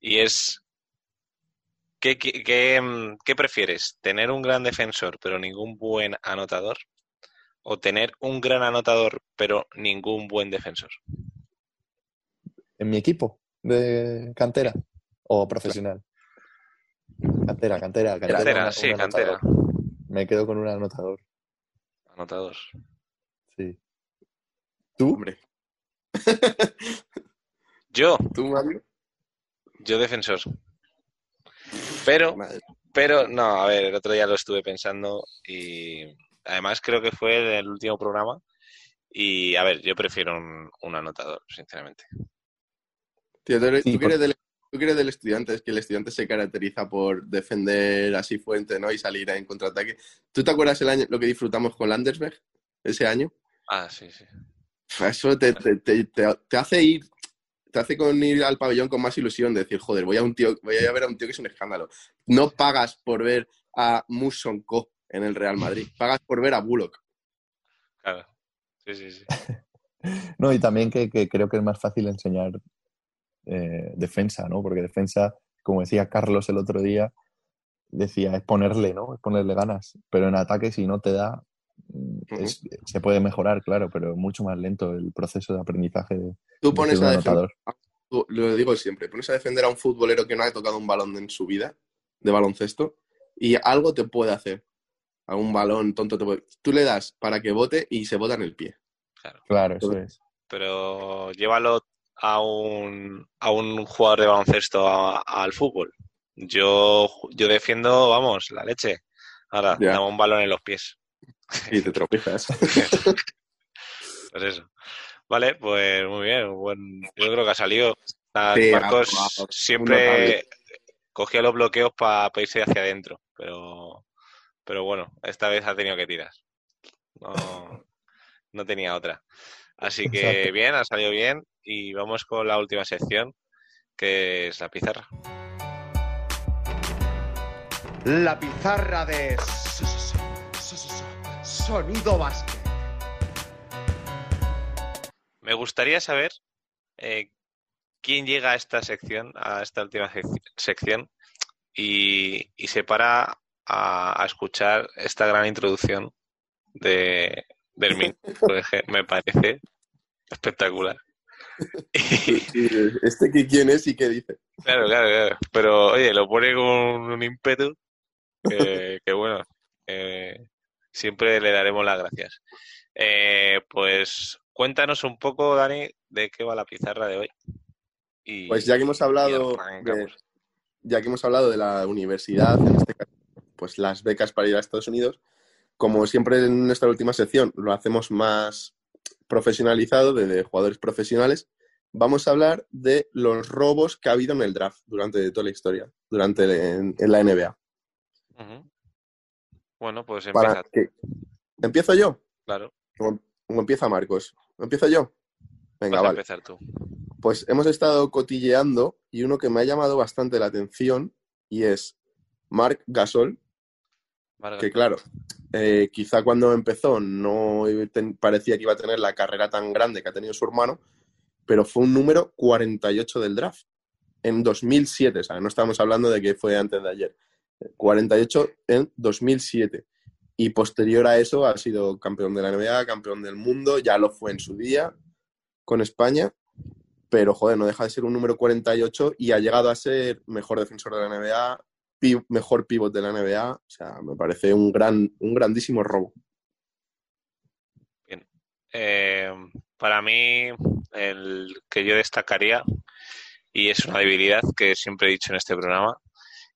Y es, ¿qué, qué, qué, mm, qué prefieres? ¿Tener un gran defensor pero ningún buen anotador? ¿O tener un gran anotador pero ningún buen defensor? ¿En mi equipo de cantera o profesional? Cantera, cantera, cantera. Cantera, una- sí, cantera. anotador. Me quedo con un anotador, Anotador. sí. ¿Tú? Hombre, [LAUGHS] Yo, ¿tú, Mario? yo defensor. Pero Madre. Pero no, a ver, el otro día lo estuve pensando y además creo que fue el último programa y a ver, yo prefiero un, un anotador, sinceramente. Tío, tú, eres, Sí, tú que por- eres del, tú que eres del estudiante, es que el estudiante se caracteriza por defender así fuerte, ¿no? Y salir en contraataque. ¿Tú te acuerdas el año lo que disfrutamos con Landersberg ese año? Ah, sí, sí. Eso te, te- te- te- te hace ir, te hace con ir al pabellón con más ilusión, de decir, joder, voy a un tío, voy a ver a un tío que es un escándalo. No pagas por ver a Muson Co en el Real Madrid, [LAUGHS] pagas por ver a Bullock. Claro. Sí, sí, sí. [LAUGHS] No, y también que, que creo que es más fácil enseñar eh, defensa, ¿no? Porque defensa, como decía Carlos el otro día, decía, es ponerle, ¿no? Es ponerle ganas. Pero en ataque, si no te da, mm, se puede mejorar, claro, pero mucho más lento el proceso de aprendizaje de, Tú pones a defender, lo digo siempre, pones a defender a un futbolero que no ha tocado un balón en su vida, de baloncesto, y algo te puede hacer. A un balón tonto te puede... Tú le das para que bote y se bota en el pie. Claro. Claro, eso es. Pero llévalo a un, a un jugador de baloncesto a- al fútbol. Yo, yo defiendo, vamos, la leche. Ahora, dame un balón en los pies. Y te tropiezas. [LAUGHS] Pues eso. Vale, pues muy bien. buen- yo creo que ha salido. Sí, Marcos siempre cogía los bloqueos para irse hacia adentro, pero, pero bueno, esta vez ha tenido que tirar. No, no tenía otra. Así que Exacto. bien, ha salido bien y vamos con la última sección, que es la pizarra. La pizarra de Sonido Basket. Me gustaría saber eh, quién llega a esta sección, a esta última sec- sección, y, y se para a, a escuchar esta gran introducción de Porque me parece espectacular. [LAUGHS] ¿Este que quién es y qué dice? claro, claro, claro. Pero oye, lo pone con un ímpetu que, que bueno, eh, siempre le daremos las gracias. Eh, pues cuéntanos un poco, Dani, de qué va la pizarra de hoy. Y, Pues ya que hemos hablado de, ya que hemos hablado de la universidad, en este caso, pues las becas para ir a Estados Unidos, como siempre en nuestra última sección lo hacemos más profesionalizado, de, de jugadores profesionales, vamos a hablar de los robos que ha habido en el draft durante toda la historia, durante el- en, en la NBA. Bueno, pues empieza, que... ¿Empiezo yo? claro. ¿O, o empieza Marcos? ¿Empiezo yo? Venga, Vas a vale. empezar tú. Pues hemos estado cotilleando y uno que me ha llamado bastante la atención y es Marc Gasol, Vargas. que claro, eh, quizá cuando empezó no parecía que iba a tener la carrera tan grande que ha tenido su hermano, pero fue un número 48 del draft en 2007, o sea, no estamos hablando de que fue antes de ayer. 48 en 2007. Y posterior a eso ha sido campeón de la NBA, campeón del mundo, ya lo fue en su día con España, pero joder, no deja de ser un número 48 y ha llegado a ser mejor defensor de la NBA, mejor pivot de la NBA, o sea, me parece un gran, un grandísimo robo. Eh, para mí, el que yo destacaría, y es una debilidad que siempre he dicho en este programa,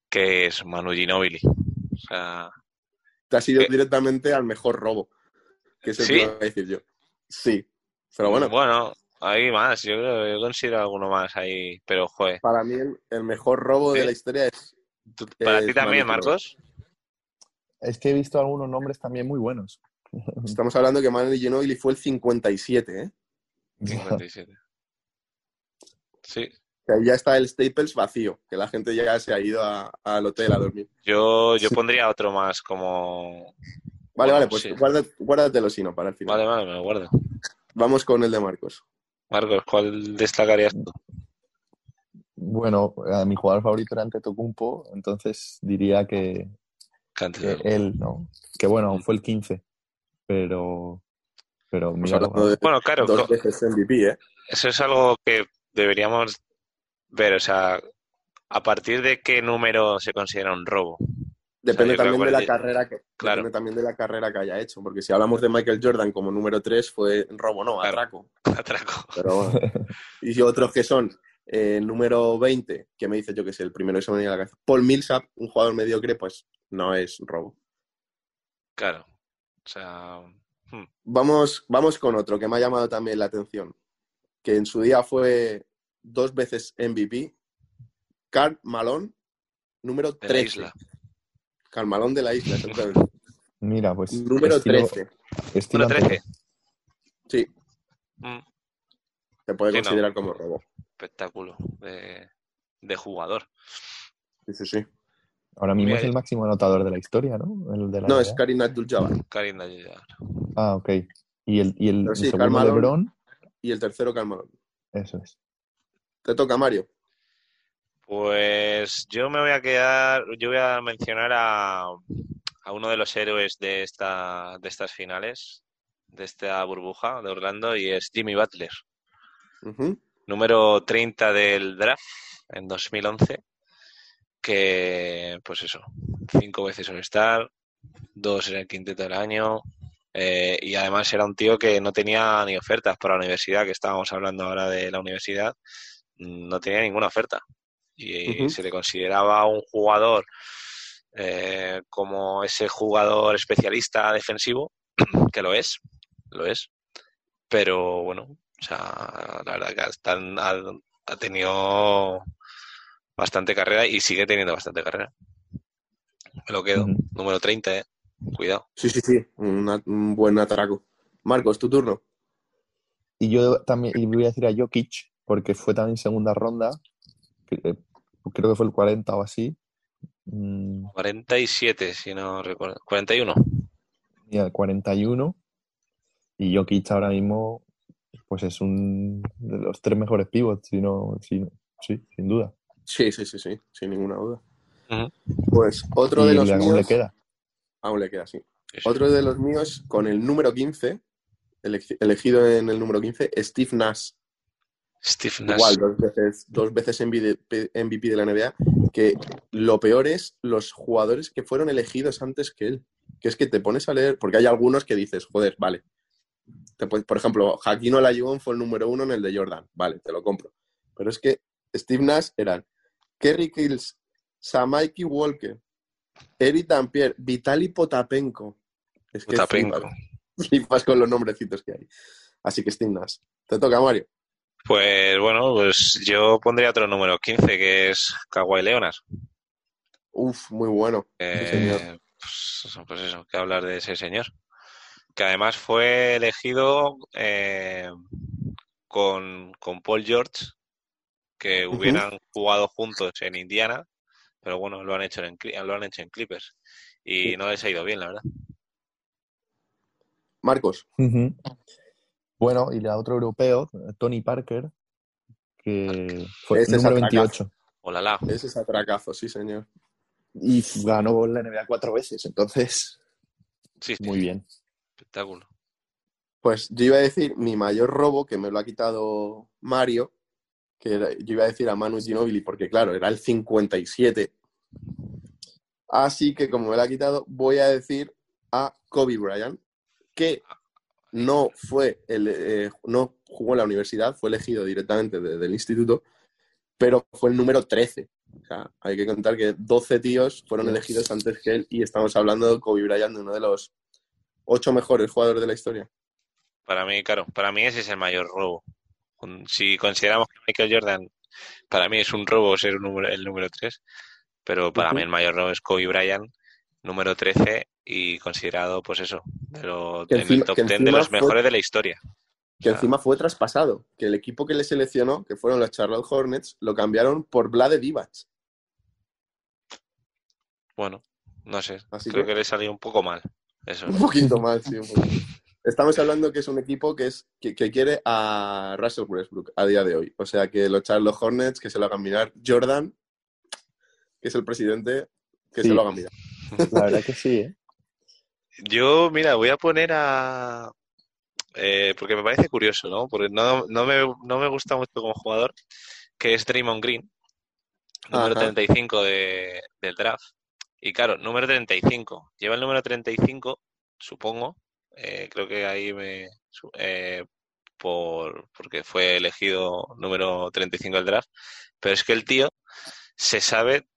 que es Manu Ginóbili. O sea, Te has ido directamente al mejor robo, que es el ¿Sí? que iba a decir yo. Sí, pero bueno, bueno, hay más, yo creo, yo considero alguno más ahí, pero joder. para mí el, el mejor robo Sí. de la historia es ¿Tú- ¿Para ti también, Manu Marcos? Es que he visto algunos nombres también muy buenos. [LAUGHS] Estamos hablando que Manu Ginobili fue el 57, ¿eh? 57. Sí, Que ahí ya está el Staples vacío, que la gente ya se ha ido a- al hotel a dormir. yo, yo Sí. pondría otro más como... Vale, Bueno, vale, pues sí. guarda- guárdatelo si no, para el final. Vale, vale, me lo guardo. Vamos con el de Marcos. Marcos, ¿cuál destacarías tú? Bueno, mi jugador favorito era Antetokounmpo, entonces diría que, él, ¿no? Que bueno, fue el 15, pero, pero mira, de Bueno, claro, dos veces MVP, ¿eh? eso es algo que deberíamos ver, o sea, a partir de qué número se considera un robo. Depende también de la carrera que Claro. depende también de la carrera que haya hecho, porque si hablamos de Michael Jordan como número 3 fue robo, no, Claro. atraco. [LAUGHS] Atraco. Pero bueno. Y otros que son eh, número 20, que me dice yo que sé, el primero que se me viene a la cabeza. Paul Millsap, un jugador mediocre, pues no es robo. Claro. O sea, hmm, Vamos, vamos con otro que me ha llamado también la atención, que en su día fue dos veces MVP. Carl Malone, número de la 13. isla. Karl Malone de la isla, exactamente. [LAUGHS] mira, pues número estilo- 13. estilo Número 13. Sí, Mm, se puede Sí, no. considerar como robo. Espectáculo de, de jugador. Sí, sí, sí. Ahora mismo Mira, es el máximo anotador de la historia, ¿no? El de la No, es. Karim Abdul-Jabbar. Karim Abdul-Jabbar. Ah, ok. Y el, y el, Pero el sí, segundo Karl Malone. LeBron, Y el tercero, Karl Malone. eso es. Te toca, Mario. Pues yo me voy a quedar, yo voy a mencionar a, a uno de los héroes de esta, de estas finales, de esta burbuja de Orlando, y es Jimmy Butler, Ujú. Número 30 del draft en 2011, que pues eso, cinco veces All-Star, dos en el quinteto del año, eh, y además era un tío que no tenía ni ofertas para la universidad, que estábamos hablando ahora de la universidad, no tenía ninguna oferta. Y se le consideraba un jugador eh, como ese jugador especialista defensivo, [CLEARS THROAT] que lo es, lo es. Pero bueno, o sea, la verdad que ha, ha tenido bastante carrera y sigue teniendo bastante carrera. Me lo quedo. Número 30, eh. Cuidado. Sí, sí, sí. Una- un buen atraco. Marcos, tu turno. Y yo también y voy a decir a Jokic, porque fue también segunda ronda, eh, creo que fue el 40 o así. Mm, 47, si no recuerdo. 41. mira, 41. Y Jokic ahora mismo, pues es un de los tres mejores pivots, si no, si no- sí, sin duda. Sí, sí, sí, sí. Sin ninguna duda. Pues otro de los le- aún míos. le queda. Aún le queda, sí. Otro de los míos con el número 15, ele- elegido en el número 15, Steve Nash. Steve Nash. Igual, dos veces, dos veces MVP MVP de la NBA. Que lo peor es los jugadores que fueron elegidos antes que él. Que es que te pones a leer, porque hay algunos que dices, joder, vale. Te puedes- por ejemplo, Hakim Olajuwon fue el número uno en el de Jordan. Vale, te lo compro. Pero es que Steve Nash eran Kerry Kills, Samaiki Walker, Eric Dampier, Vitali Potapenko. Es que Potapenko. flipas, [LAUGHS] flipas con los nombrecitos que hay. Así que Steve Nash. Te toca, Mario. Pues bueno, pues yo pondría otro número 15, que es Kawhi Leonard. Uf, muy bueno. Eh, pues, pues eso, que hablar de ese señor. Que además fue elegido eh, con, con Paul George, que hubieran jugado juntos en Indiana, pero bueno, lo han hecho en, lo han hecho en Clippers. Y Sí. no les ha ido bien, la verdad. Marcos. Bueno, y la otro europeo, Tony Parker, que fue Ese es número atracazo. 28 Hola, ese es atracazo, sí, señor. y ganó la NBA cuatro veces, entonces, Sí, sí, muy bien. Espectáculo. Pues yo iba a decir mi mayor robo, que me lo ha quitado Mario, que era- yo iba a decir a Manu Ginobili, porque claro, era el 57. Así que como me lo ha quitado, voy a decir a Kobe Bryant, que no fue el, eh, no jugó en la universidad, fue elegido directamente de- del instituto, pero fue el número 13. O sea, hay que contar que 12 tíos fueron elegidos antes que él y estamos hablando de Kobe Bryant, de uno de los ocho mejores jugadores de la historia. Para mí, claro, para mí ese es el mayor robo. Si consideramos que Michael Jordan, para mí es un robo ser un número, el número 3, pero para mí el mayor robo es Kobe Bryant, número 13, y considerado, pues eso, de lo- en el top que 10 de los fue- mejores de la historia. que encima fue traspasado, que el equipo que le seleccionó, que fueron los Charlotte Hornets, lo cambiaron por Vlade Divac. Bueno, no sé, Así creo que- que le salió un poco mal. Eso. Un poquito mal, sí. un poquito. Estamos hablando que es un equipo que, es, que, que quiere a Russell Westbrook a día de hoy. O sea, que los Charlotte Hornets, que se lo hagan mirar. Jordan, que es el presidente, que Sí. se lo hagan mirar. La verdad que sí, ¿eh? Yo, mira, voy a poner a... eh, porque me parece curioso, ¿no? Porque no, no, me, no me gusta mucho como jugador, que es Draymond Green, número Ajá. 35 de, del draft. Y claro, número 35. Lleva el número 35, supongo. eh, creo que ahí me... eh, por, porque fue elegido número 35 del draft. Pero es que el tío se sabe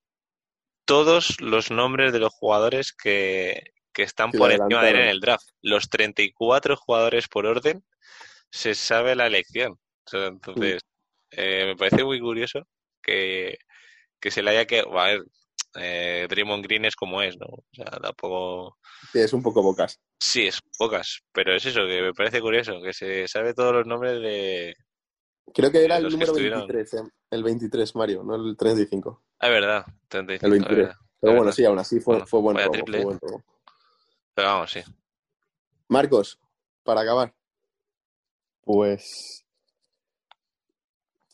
todos los nombres de los jugadores que, que están por encima de él en el draft. Los 34 jugadores por orden se sabe la elección. Sea, entonces, eh, me parece muy curioso que, que se le haya que. A ver, eh, Draymond Green es como es, ¿no? O sea, tampoco. Sí, es un poco bocas. Sí, es pocas, pero es eso, que me parece curioso, que se sabe todos los nombres de. Creo que era el número estuvieron. 23, ¿eh? el 23, Mario, no el 35. Ah, es verdad, 35. El es 23. verdad. Pero bueno, verdad. sí, aún así fue, Bueno, fue buen vaya robo, triple, fue buen robo. Pero vamos, sí. Marcos, para acabar. Pues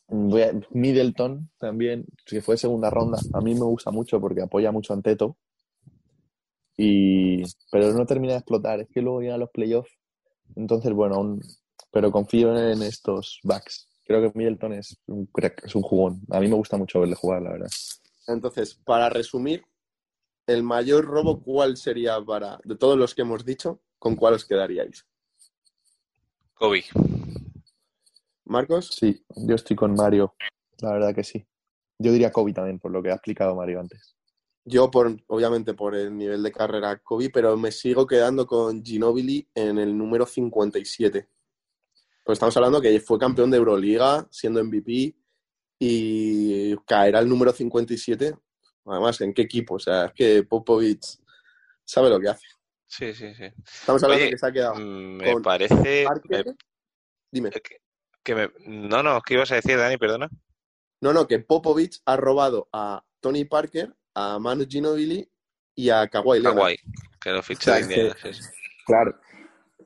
Middleton también, que fue segunda ronda. A mí me gusta mucho porque apoya mucho a Anteto. Y... Pero no termina de explotar. Es que luego llegan los playoffs. Entonces, bueno, aún- pero confío en estos backs. Creo que Middleton es un crack, es un jugón. A mí me gusta mucho verle jugar, la verdad. Entonces, para resumir, el mayor robo, ¿cuál sería para, de todos los que hemos dicho, con cuál os quedaríais? Kobe. Marcos, Sí, yo estoy con Mario. La verdad que sí. Yo diría Kobe también, por lo que ha explicado Mario antes. yo por, obviamente por el nivel de carrera Kobe, pero me sigo quedando con Ginobili en el número 57. Pues estamos hablando que fue campeón de Euroliga, siendo MVP, y caer al número 57, además, ¿en qué equipo? O sea, es que Popovich sabe lo que hace. Sí, sí, sí. Estamos hablando Oye, que se ha quedado Mm, Me con parece. Parker. me- Dime. que, que me, no, no, ¿qué ibas a decir, Dani? Perdona. No, no, que Popovich ha robado a Tony Parker, a Manu Ginobili y a Kawhi Leonard. Kawhi, que lo fichó O de sea, que-. Claro.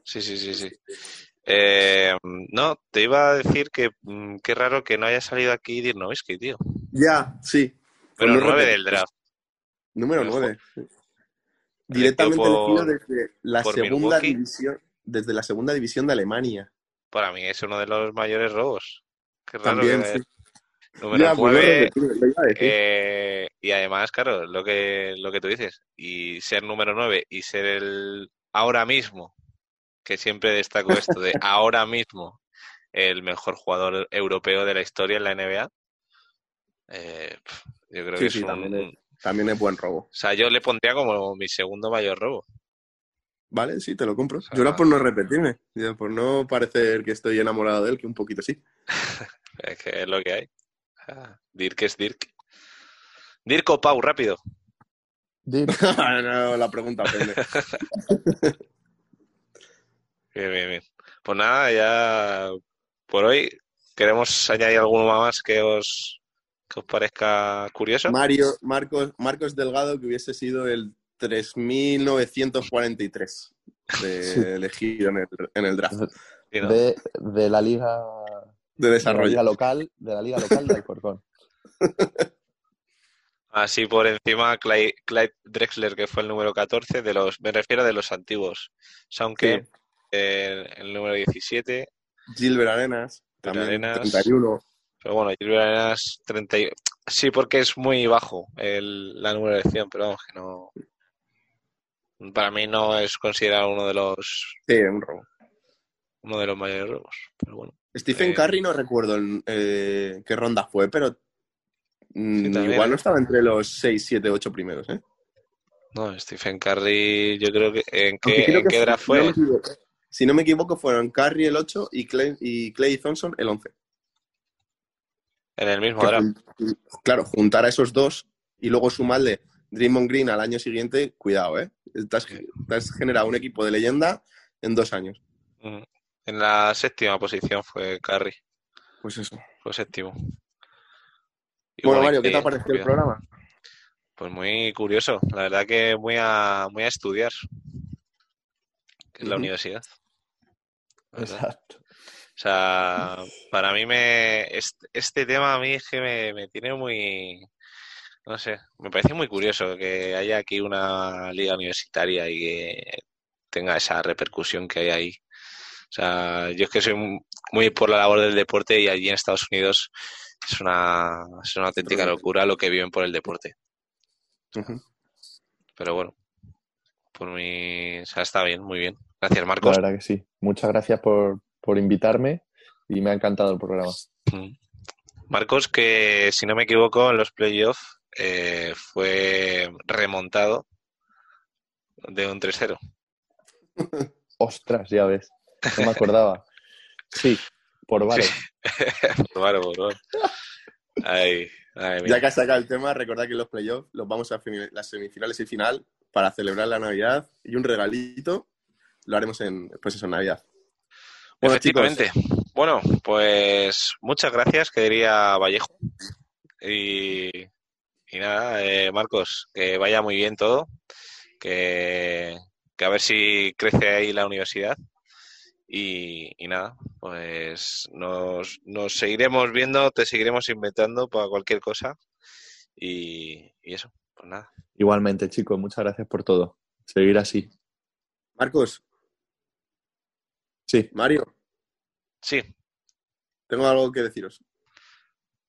Sí, sí, sí, sí. Eh, no, te iba a decir que mm, qué raro que no haya salido aquí Dirk Nowitzki, tío. Ya, sí. Pero no 9 repet- del draft. Número Mejor. 9. Directamente Elegido desde la segunda Milwaukee. división, desde la segunda división de Alemania. Para mí es uno de los mayores robos. Qué raro También, que sí. número Ya, pues no 9, repetir, lo iba a decir. eh, y además, claro, lo que, lo que tú dices, y ser número 9 y ser el ahora mismo, que siempre destaco esto de [LAUGHS] ahora mismo, el mejor jugador europeo de la historia en la NBA, eh, yo creo Sí, que sí, es un... también es- También es buen robo. O sea, yo le pondría como mi segundo mayor robo. Vale, sí, te lo compro. sea, Yo era por no repetirme, por no parecer que estoy enamorado de él, que un poquito sí. [LAUGHS] Es que es lo que hay. Ah, Dirk es Dirk. Dirk o Pau, rápido. Dirk, [LAUGHS] no, la pregunta pende. [LAUGHS] Bien, bien, bien. Pues nada, ya por hoy ¿Queremos añadir alguno más que os, que os parezca curioso? Mario, Marcos, Marcos Delgado, que hubiese sido el 3943 de elegido en el, en el draft Sí. De, de la liga de de la desarrollo. liga local, de la liga local de Alcorcón. [LAUGHS] Así por encima, Clyde, Clyde Drexler, que fue el número 14, de los, me refiero de los antiguos. Soundcamp, el, el número 17, Gilbert Arenas, también Arenas. 31. pero bueno, Gilbert Arenas 30. y- Sí, porque es muy bajo el, la numeración, pero vamos, que no. Para mí no es considerado uno de los Sí, un robo. uno de los mayores robos. Pero bueno. Stephen Eh, Curry no recuerdo en, eh, qué ronda fue, pero mm, Sí, también, igual ¿eh? no estaba entre los 6, 7, 8 primeros. ¿eh? No, Stephen Curry, yo creo que. ¿En qué, en que qué draft fue? no si no me equivoco, fueron Curry el 8 y Clay, y Clay Thompson el 11. En el mismo Que draft. claro, juntar a esos dos y luego sumarle Draymond Green al año siguiente, cuidado, ¿eh? Te has, te has generado un equipo de leyenda en dos años. En la séptima posición fue Curry. Pues eso. Fue séptimo. Y Bueno, Mario, ¿qué te ha parecido el programa? Pues muy curioso, la verdad que muy a, muy a estudiar, es la universidad. verdad. Exacto. O sea, para mí me este, este tema a mí es que me, me tiene muy, no sé, me parece muy curioso que haya aquí una liga universitaria y que tenga esa repercusión que hay ahí. O sea, yo es que soy mu- muy por la labor del deporte y allí en Estados Unidos es una, es una auténtica locura lo que viven por el deporte. Pero bueno, por mí, o sea, está bien, muy bien. Gracias, La Marcos. verdad que sí. Muchas gracias por, por invitarme y me ha encantado el programa. Mm. Marcos, que si no me equivoco, en los playoffs eh, fue remontado de un 3-0. [LAUGHS] Ostras, ya ves. No me acordaba. Sí, por. Sí. Claro, [LAUGHS] por favor. Ay, ay, Ya que has sacado el tema, recordad que los playoffs los vamos a las semifinales y final para celebrar la Navidad y un regalito lo haremos en, pues eso, en Navidad. Bueno, Efectivamente. Bueno, pues muchas gracias, que diría Vallejo. Y, y nada, eh, Marcos, que vaya muy bien todo. Que, que a ver si crece ahí la universidad. Y, y nada, pues nos, nos seguiremos viendo, te seguiremos inventando para cualquier cosa. Y, y eso, pues nada. Igualmente, chicos, muchas gracias por todo. Seguir así. Marcos, Sí, Mario, Sí, tengo algo que deciros.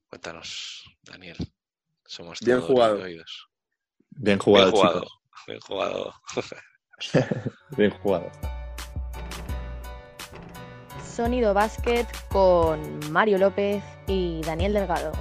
cuéntanos, Daniel. Somos Bien todos jugado. oídos. bien jugado, Bien jugado. chicos. Bien jugado. [LAUGHS] Bien jugado. Sonido Basket con Mario López y Daniel Delgado.